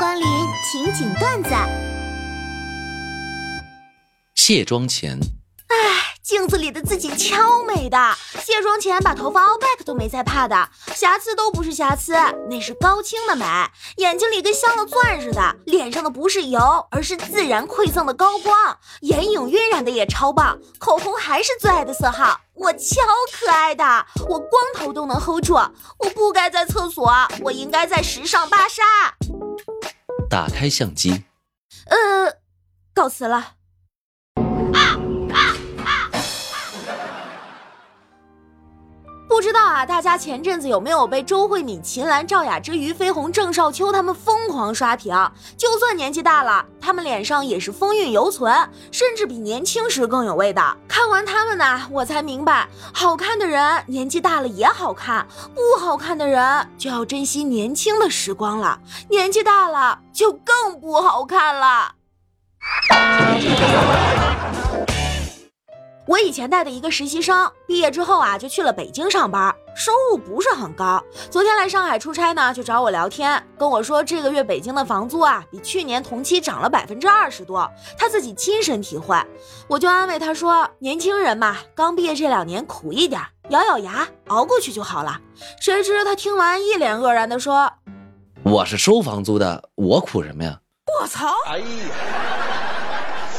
光临情景段子。卸妆前，唉，镜子里的自己超美的，卸妆前把头发凹 back 都没在怕的，瑕疵都不是瑕疵，那是高清的美。眼睛里跟镶了钻似的，脸上的不是油，而是自然馈赠的高光，眼影晕染的也超棒，口红还是最爱的色号。我超可爱的，我光头都能 hold 住。我不该在厕所，我应该在时尚芭莎。打开相机，呃，告辞了。不知道啊，大家前阵子有没有被周慧敏、秦岚、赵雅芝、俞飞鸿、郑少秋他们疯狂刷屏？就算年纪大了，他们脸上也是风韵犹存，甚至比年轻时更有味道。看完他们呢，我才明白，好看的人年纪大了也好看，不好看的人就要珍惜年轻的时光了，年纪大了就更不好看了。我以前带的一个实习生，毕业之后啊，就去了北京上班，收入不是很高。昨天来上海出差呢，就找我聊天，跟我说这个月北京的房租啊，比去年同期涨了百分之二十多，他自己亲身体会。我就安慰他说，年轻人嘛，刚毕业这两年苦一点，咬咬牙熬过去就好了。谁知他听完一脸愕然的说：“我是收房租的，我苦什么呀？”我操！哎呀，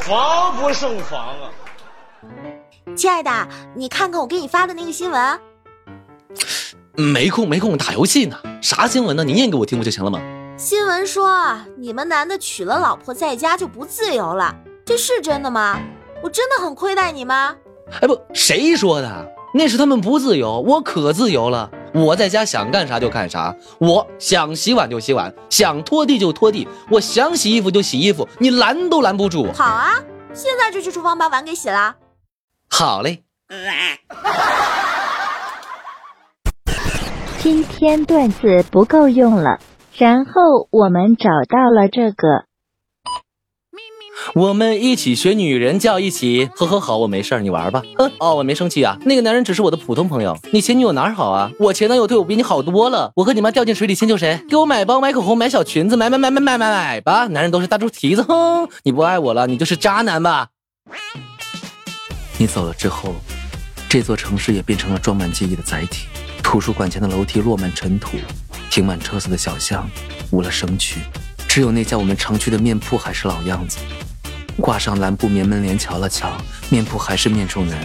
防不胜防啊！亲爱的，你看看我给你发的那个新闻。没空没空，打游戏呢。啥新闻呢？你念给我听不就行了吗？新闻说你们男的娶了老婆在家就不自由了，这是真的吗？我真的很亏待你吗？哎不，谁说的？那是他们不自由，我可自由了。我在家想干啥就干啥，我想洗碗就洗碗，想拖地就拖地，我想洗衣服就洗衣服，你拦都拦不住。好啊，现在就去厨房把碗给洗了。好嘞。今天段子不够用了，然后我们找到了这个。我们一起学女人叫一起，呵呵好，我没事儿，你玩吧。嗯，哦，我没生气啊。那个男人只是我的普通朋友，你前女友哪儿好啊？我前男友对我比你好多了。我和你妈掉进水里先救谁？给我买包、买口红、买小裙子，买买买买买买买吧。男人都是大猪蹄子，哼，你不爱我了，你就是渣男吧。你走了之后，这座城市也变成了装满记忆的载体。图书馆前的楼梯落满尘土，停满车子的小巷无了生趣，只有那家我们常去的面铺还是老样子。挂上蓝布棉门帘，瞧了瞧，面铺还是面冲南；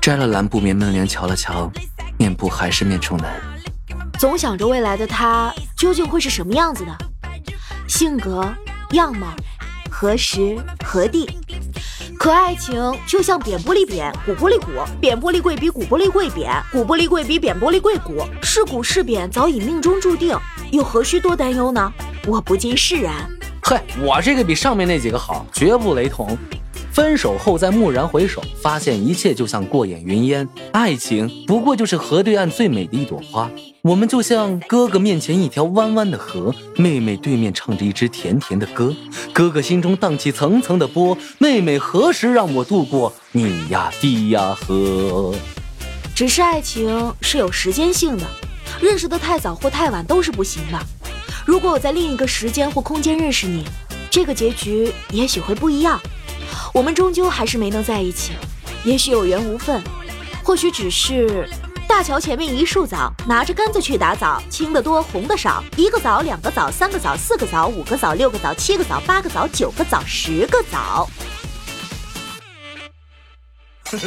摘了蓝布棉门帘，瞧了瞧，面铺还是面冲南。总想着未来的他究竟会是什么样子的，性格、样貌、何时何地。可爱情就像扁玻璃扁，鼓玻璃鼓，扁玻璃贵比鼓玻璃贵扁，鼓玻璃贵比扁玻璃贵鼓，是鼓是扁早已命中注定，又何须多担忧呢？我不禁释然。嘿，我这个比上面那几个好，绝不雷同。分手后再蓦然回首，发现一切就像过眼云烟。爱情不过就是河对岸最美的一朵花。我们就像哥哥面前一条弯弯的河，妹妹对面唱着一支甜甜的歌。哥哥心中荡起层层的波，妹妹何时让我渡过你呀地呀河？只是爱情是有时间性的，认识的太早或太晚都是不行的。如果我在另一个时间或空间认识你，这个结局也许会不一样。我们终究还是没能在一起，也许有缘无分，或许只是大桥前面一树枣，拿着杆子去打枣，青的多，红的少，一个枣，两个枣，三个枣，四个枣，五个枣，六个枣，七个枣，八个枣，九个枣，十个枣。